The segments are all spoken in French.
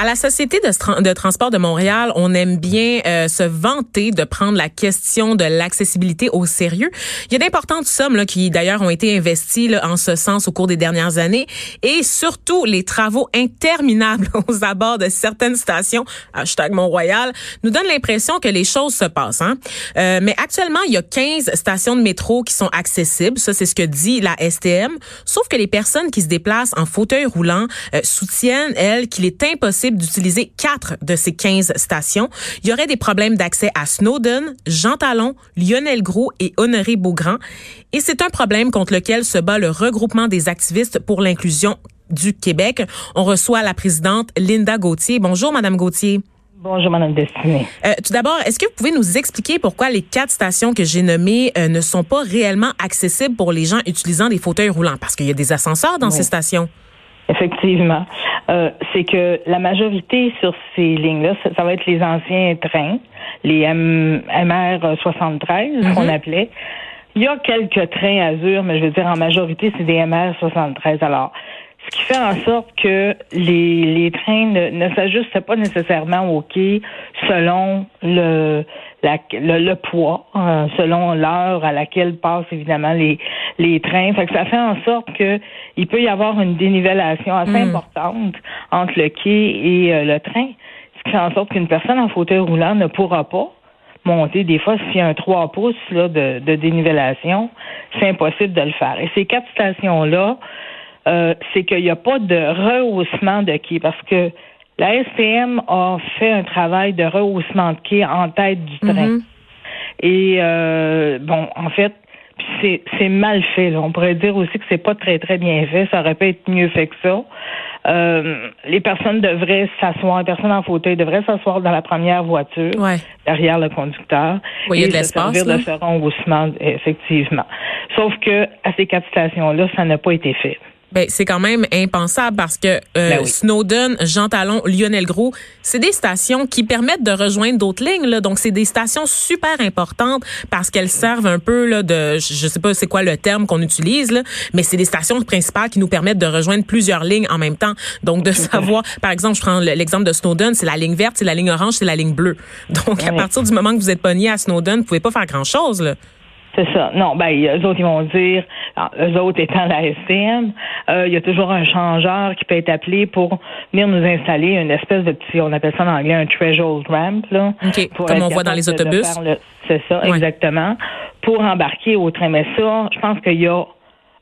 À la Société de, transport de Montréal, on aime bien euh, se vanter de prendre la question de l'accessibilité au sérieux. Il y a d'importantes sommes là, qui d'ailleurs ont été investies là, en ce sens au cours des dernières années et surtout les travaux interminables aux abords de certaines stations, hashtag Mont-Royal, nous donnent l'impression que les choses se passent. Hein? Euh, mais actuellement, il y a 15 stations de métro qui sont accessibles. Ça, c'est ce que dit la STM. Sauf que les personnes qui se déplacent en fauteuil roulant euh, soutiennent, elles, qu'il est impossible d'utiliser quatre de ces 15 stations. Il y aurait des problèmes d'accès à Snowden, Jean Talon, Lionel Gros et Honoré Beaugrand. Et c'est un problème contre lequel se bat le regroupement des activistes pour l'inclusion du Québec. On reçoit la présidente Linda Gauthier. Bonjour, Madame Gauthier. Bonjour, Madame Destinée. Euh, tout d'abord, est-ce que vous pouvez nous expliquer pourquoi les quatre stations que j'ai nommées euh, ne sont pas réellement accessibles pour les gens utilisant des fauteuils roulants? Parce qu'il y a des ascenseurs dans ces stations. Effectivement. Euh, c'est que la majorité sur ces lignes-là, ça, va être les anciens trains, les MR 73 mm-hmm. qu'on appelait. Il y a quelques trains Azur, mais je veux dire en majorité, c'est des MR 73. Alors, ce qui fait en sorte que les, les trains ne, ne s'ajustent pas nécessairement au quai selon le, la, le, poids, euh, selon l'heure à laquelle passent évidemment les, les trains. Fait que ça fait en sorte que il peut y avoir une dénivellation assez hmm. importante entre le quai et euh, le train, ce qui fait en sorte qu'une personne en fauteuil roulant ne pourra pas monter. Des fois, s'il y a un 3 pouces là, de, de dénivellation, c'est impossible de le faire. Et ces quatre stations-là, euh, c'est qu'il n'y a pas de rehaussement de quai parce que la SPM a fait un travail de rehaussement de quai en tête du train. Mhm. Et euh, bon, en fait, c'est mal fait. On pourrait dire aussi que c'est pas très très bien fait. Ça aurait pu être mieux fait que ça. Euh, les personnes devraient s'asseoir, les personnes en fauteuil devraient s'asseoir dans la première voiture, derrière le conducteur. Oui, a de l'espace. servir de ce rehaussement, effectivement. Sauf que à ces quatre stations-là, ça n'a pas été fait. Ben, c'est quand même impensable parce que euh, ben Snowden, Jean Talon, Lionel Gros, c'est des stations qui permettent de rejoindre d'autres lignes. Là. Donc, c'est des stations super importantes parce qu'elles servent un peu là, de, je sais pas c'est quoi le terme qu'on utilise, là, mais c'est des stations principales qui nous permettent de rejoindre plusieurs lignes en même temps. Donc, de savoir, par exemple, je prends l'exemple de Snowden, c'est la ligne verte, c'est la ligne orange, c'est la ligne bleue. Donc, à partir du moment que vous êtes pogné à Snowden, vous pouvez pas faire grand-chose. C'est ça. Non, ben, eux autres, ils vont dire, ah, eux autres étant la STM, euh, il y a toujours un changeur qui peut être appelé pour venir nous installer une espèce de petit, on appelle ça en anglais un threshold ramp, là. Comme on voit dans les autobus. C'est ça, exactement. Pour embarquer au train. Mais ça, je pense qu'il y a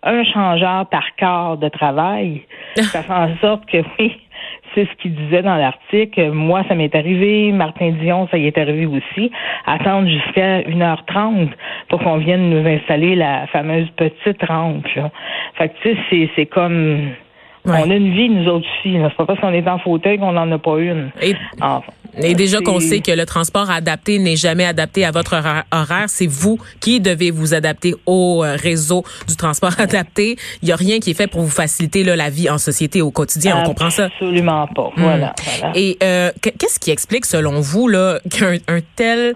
un changeur par quart de travail. ça fait en sorte que, oui, c'est ce qu'il disait dans l'article. Moi, ça m'est arrivé. Martin Dion, ça y est arrivé aussi. Attendre jusqu'à 1h30 pour qu'on vienne nous installer la fameuse petite rampe. Fait que, tu sais, c'est comme on a une vie, nous autres aussi. C'est pas parce qu'on est en fauteuil qu'on n'en a pas une. Et, et déjà qu'on sait que le transport adapté n'est jamais adapté à votre horaire, c'est vous qui devez vous adapter au euh, réseau du transport adapté. Il n'y a rien qui est fait pour vous faciliter là, la vie en société au quotidien. On comprend ça? Absolument pas. Voilà, hmm. Et euh, qu'est-ce qui explique, selon vous, là, qu'un tel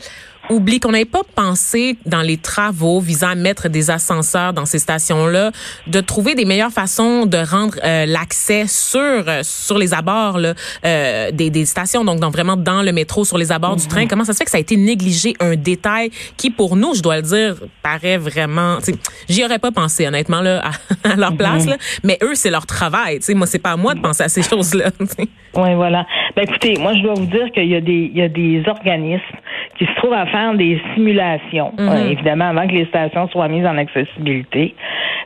oublie qu'on n'avait pas pensé dans les travaux visant à mettre des ascenseurs dans ces stations-là, de trouver des meilleures façons de rendre euh, l'accès sur euh, sur les abords là, euh, des, des, stations, donc, donc, vraiment dans le métro, sur les abords du train. Mhm. Comment ça se fait que ça a été négligé, un détail qui, pour nous, je dois le dire, paraît vraiment... J'y aurais pas pensé, honnêtement, là, à, leur place, mhm. là, mais eux, c'est leur travail. sais Moi, c'est pas à moi de penser à ces choses-là. Oui, voilà. Ben, écoutez, moi, je dois vous dire qu'il y, a des, il y a des organismes qui se trouvent à faire des simulations, mhm. euh, évidemment, avant que les stations soient mises en accessibilité.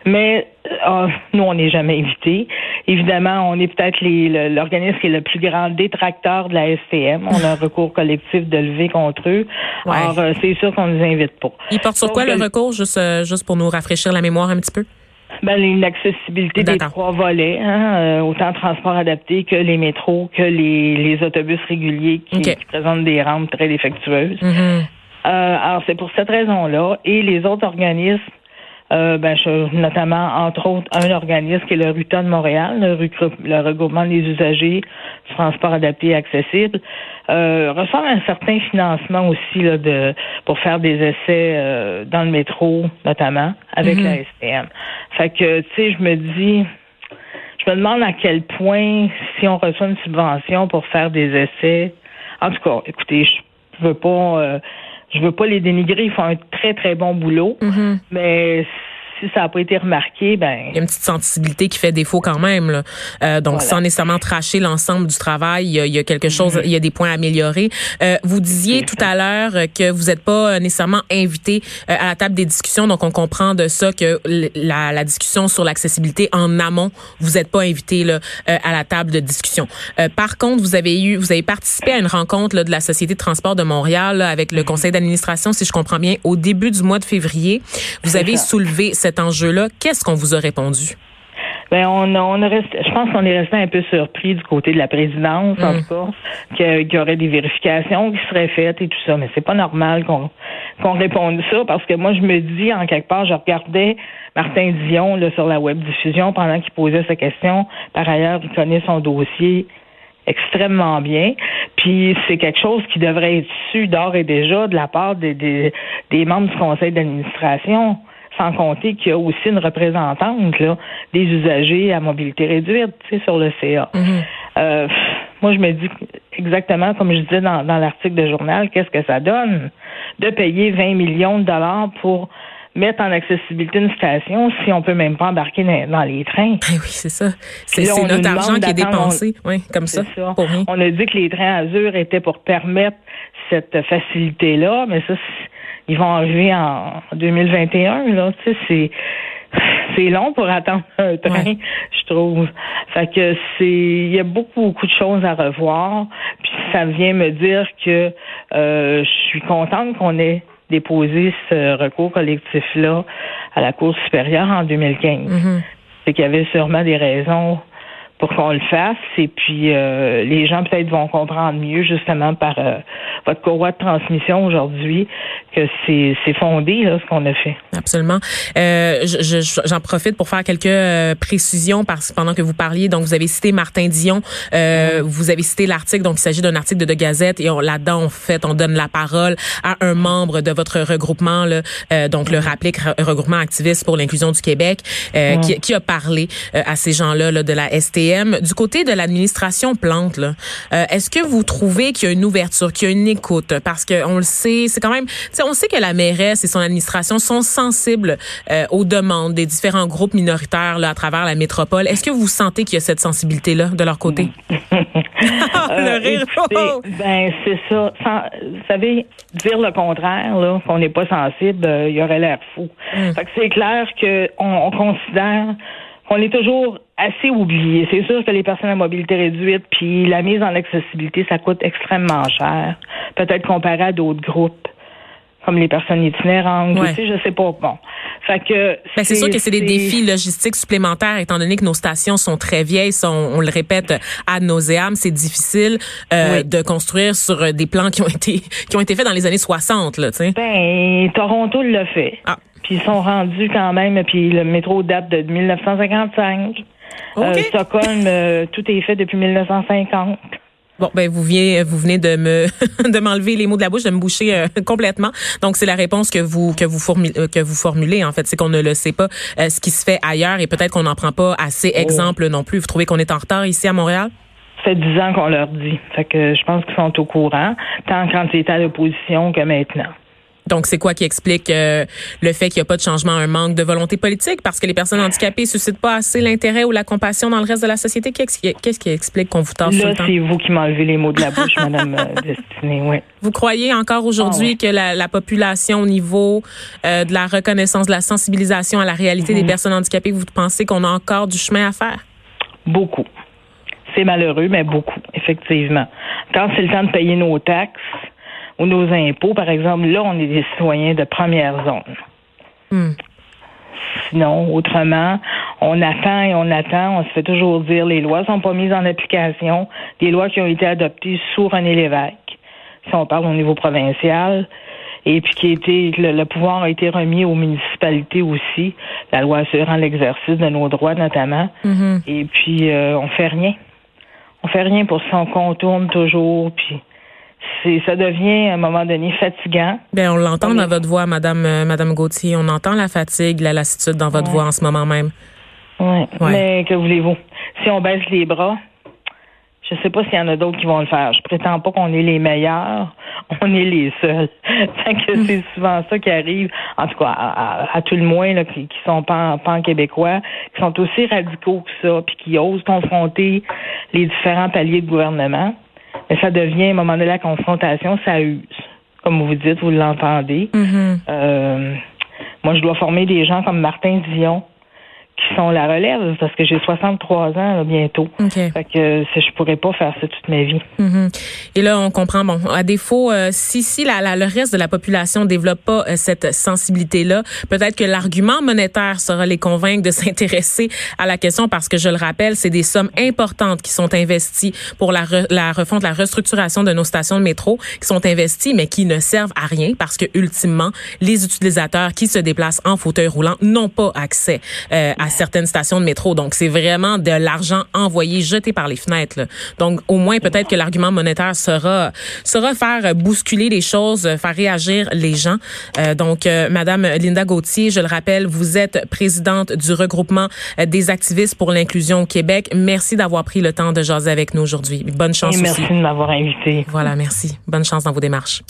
Mais euh, nous, on n'est jamais invités. Évidemment, on est peut-être l'organisme qui est le plus grand détracteur de la STM. On a un recours collectif de lever contre eux. Alors, euh, c'est sûr qu'on ne nous invite pas. Il porte sur quoi le recours, juste, juste pour nous rafraîchir la mémoire un petit peu? Ben, l'accessibilité des trois volets, hein, euh, autant transport adapté que les métros, que les, les autobus réguliers qui, présentent des rampes très défectueuses. Mm-hmm. Euh, alors, c'est pour cette raison-là. Et les autres organismes euh, ben, notamment, entre autres, un organisme qui est le RUTA de Montréal, le, regroupement des usagers du transport adapté et accessible, euh, reçoit un certain financement aussi là, de, pour faire des essais euh, dans le métro, notamment, avec mm-hmm. la STM. Fait que, tu sais, je me dis, je je me demande à quel point, si on reçoit une subvention pour faire des essais, en tout cas, écoutez, je veux pas, euh, je veux pas les dénigrer, ils font un très très bon boulot, mm-hmm. mais si ça n'a pas été remarqué, ben il y a une petite sensibilité qui fait défaut quand même. Là. Euh, donc sans nécessairement tracher l'ensemble du travail, il y, a, quelque chose, mm-hmm. il y a des points à améliorer. Euh, vous disiez tout à l'heure que vous n'êtes pas nécessairement invité euh, à la table des discussions, donc on comprend de ça que la, la discussion sur l'accessibilité en amont, vous n'êtes pas invité là, euh, à la table de discussion. Euh, par contre, vous avez eu, vous avez participé à une rencontre là, de la Société de transport de Montréal là, avec le mm-hmm. conseil d'administration, si je comprends bien, au début du mois de février. Vous avez soulevé cet enjeu-là? Qu'est-ce qu'on vous a répondu? Ben on, on a resté, je pense qu'on est resté un peu surpris du côté de la présidence, en mm. tout cas, qu'il y aurait des vérifications qui seraient faites et tout ça. Mais c'est pas normal qu'on qu'on réponde ça parce que moi je me dis en quelque part, je regardais Martin Dion là, sur la web diffusion pendant qu'il posait sa question. Par ailleurs, il connaît son dossier extrêmement bien. Puis c'est quelque chose qui devrait être su d'ores et déjà de la part des, des, des membres du conseil d'administration sans compter qu'il y a aussi une représentante là, des usagers à mobilité réduite sur le CA. Mhm. euh, moi, je me dis exactement comme je disais dans, dans l'article de journal, qu'est-ce que ça donne de payer 20 millions de dollars pour mettre en accessibilité une station si on peut même pas embarquer dans, les trains? Ben oui, c'est ça. C'est notre argent qui est dépensé, oui, comme ça, On a dit que les trains Azur étaient pour permettre cette facilité-là, mais ça, ils vont arriver en 2021. Là, tu sais, c'est c'est long pour attendre un train, je trouve. Fait que c'est il y a beaucoup beaucoup de choses à revoir. Puis ça vient me dire que euh, je suis contente qu'on ait déposé ce recours collectif là à la Cour supérieure en 2015. Mm-hmm. C'est qu'il y avait sûrement des raisons pour qu'on le fasse. Et puis, euh, les gens peut-être vont comprendre mieux, justement, par euh, votre courroie de transmission aujourd'hui, que c'est, c'est fondé, là, ce qu'on a fait. Absolument. Euh, j'en profite pour faire quelques euh, précisions parce pendant que vous parliez, donc vous avez cité Martin Dion, euh, vous avez cité l'article, donc il s'agit d'un article de, de Gazette et on, là-dedans, en fait, on donne la parole à un membre de votre regroupement, là, donc le RAPLIC, Regroupement activiste pour l'inclusion du Québec, qui, qui, a parlé à ces gens-là là, de la ST du côté de l'administration Plante, euh, est-ce que vous trouvez qu'il y a une ouverture, qu'il y a une écoute? Parce qu'on le sait, c'est quand même, on sait que la mairesse et son administration sont sensibles euh, aux demandes des différents groupes minoritaires là, à travers la métropole. Est-ce que vous sentez qu'il y a cette sensibilité-là de leur côté? le rire. Oh! ben, c'est ça. vous savez, dire le contraire, là, qu'on n'est pas sensible, euh, il y aurait l'air fou. Mm. Fait que c'est clair qu'on on considère qu'on est toujours assez oublié. C'est sûr que les personnes à mobilité réduite, puis la mise en accessibilité, ça coûte extrêmement cher. Peut-être comparé à d'autres groupes comme les personnes itinérantes, ouais. je sais pas. Bon, fait que ben, c'est sûr que c'est des défis logistiques supplémentaires, étant donné que nos stations sont très vieilles, sont, on le répète ad nauseam, c'est difficile euh, de construire sur des plans qui ont été qui ont été faits dans les années 60, là, tu sais. Ben Toronto l'a fait. Ah. Puis ils sont rendus quand même, puis le métro date de 1955. Euh, Stockholm, euh, tout est fait depuis 1950. Bon, ben vous venez, vous venez de me de m'enlever les mots de la bouche, de me boucher euh, complètement. Donc c'est la réponse que vous que vous formulez, que vous formulez en fait, c'est qu'on ne le sait pas ce qui se fait ailleurs et peut-être qu'on n'en prend pas assez oh. exemple non plus. Vous trouvez qu'on est en retard ici à Montréal? Ça fait dix ans qu'on leur dit. Fait que je pense qu'ils sont au courant, tant quand ils étaient à l'opposition que maintenant. Donc, c'est quoi qui explique euh, le fait qu'il n'y a pas de changement, un manque de volonté politique? Parce que les personnes handicapées ne suscitent pas assez l'intérêt ou la compassion dans le reste de la société? Qu'est-ce qui, explique qu'on vous tasse Là, c'est vous qui m'enlevez les mots de la bouche, Madame euh, Destinée, oui. Vous croyez encore aujourd'hui ah, que la, population au niveau euh, de la reconnaissance, de la sensibilisation à la réalité des mhm. personnes handicapées, vous pensez qu'on a encore du chemin à faire? Beaucoup. C'est malheureux, mais beaucoup, effectivement. Quand c'est le temps de payer nos taxes, ou nos impôts, par exemple, là, on est des citoyens de première zone. Hmm. Sinon, autrement, on attend et on attend. On se fait toujours dire les lois sont pas mises en application. Des lois qui ont été adoptées sous René Lévesque, si on parle au niveau provincial, et puis qui été le, pouvoir a été remis aux municipalités aussi, la loi assurant l'exercice de nos droits notamment. Mm-hmm. Et puis euh, on fait rien. On fait rien pour ça. On contourne toujours. Puis ça devient à un moment donné fatigant. Ben on l'entend dans votre voix, Madame euh, Madame Gauthier. On entend la fatigue, la lassitude dans votre voix en ce moment même. Oui. Ouais. Mais que voulez-vous? Si on baisse les bras, je ne sais pas s'il y en a d'autres qui vont le faire. Je prétends pas qu'on est les meilleurs, on est les seuls. que c'est souvent ça qui arrive, en tout cas à, tout le moins là, qui, qui sont pas, pas québécois, qui sont aussi radicaux que ça, puis qui osent confronter les différents paliers de gouvernement. Mais ça devient, à un moment donné, la confrontation, ça use. Comme vous dites, vous l'entendez. Mm-hmm. Euh, moi, je dois former des gens comme Martin Dion, qui sont la relève parce que j'ai 63 ans bientôt. Okay. Fait que je pourrais pas faire ça toute ma vie. Mm-hmm. Et là, on comprend. Bon, à défaut, euh, si si la, la, le reste de la population développe pas euh, cette sensibilité-là, peut-être que l'argument monétaire sera les convaincre de s'intéresser à la question parce que je le rappelle, c'est des sommes importantes qui sont investies pour la, la refonte, la restructuration de nos stations de métro, qui sont investies mais qui ne servent à rien parce que ultimement, les utilisateurs qui se déplacent en fauteuil roulant n'ont pas accès euh, à certaines stations de métro. Donc, c'est vraiment de l'argent envoyé, jeté par les fenêtres. Là. Donc, au moins, peut-être que l'argument monétaire sera sera faire bousculer les choses, faire réagir les gens. Euh, donc, euh, Madame Linda Gauthier, je le rappelle, vous êtes présidente du regroupement des activistes pour l'inclusion au Québec. Merci d'avoir pris le temps de jaser avec nous aujourd'hui. Bonne chance Et merci aussi. de m'avoir invité. Voilà, merci. Bonne chance dans vos démarches.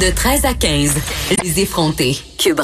De 13 à 15, les effrontés. Cube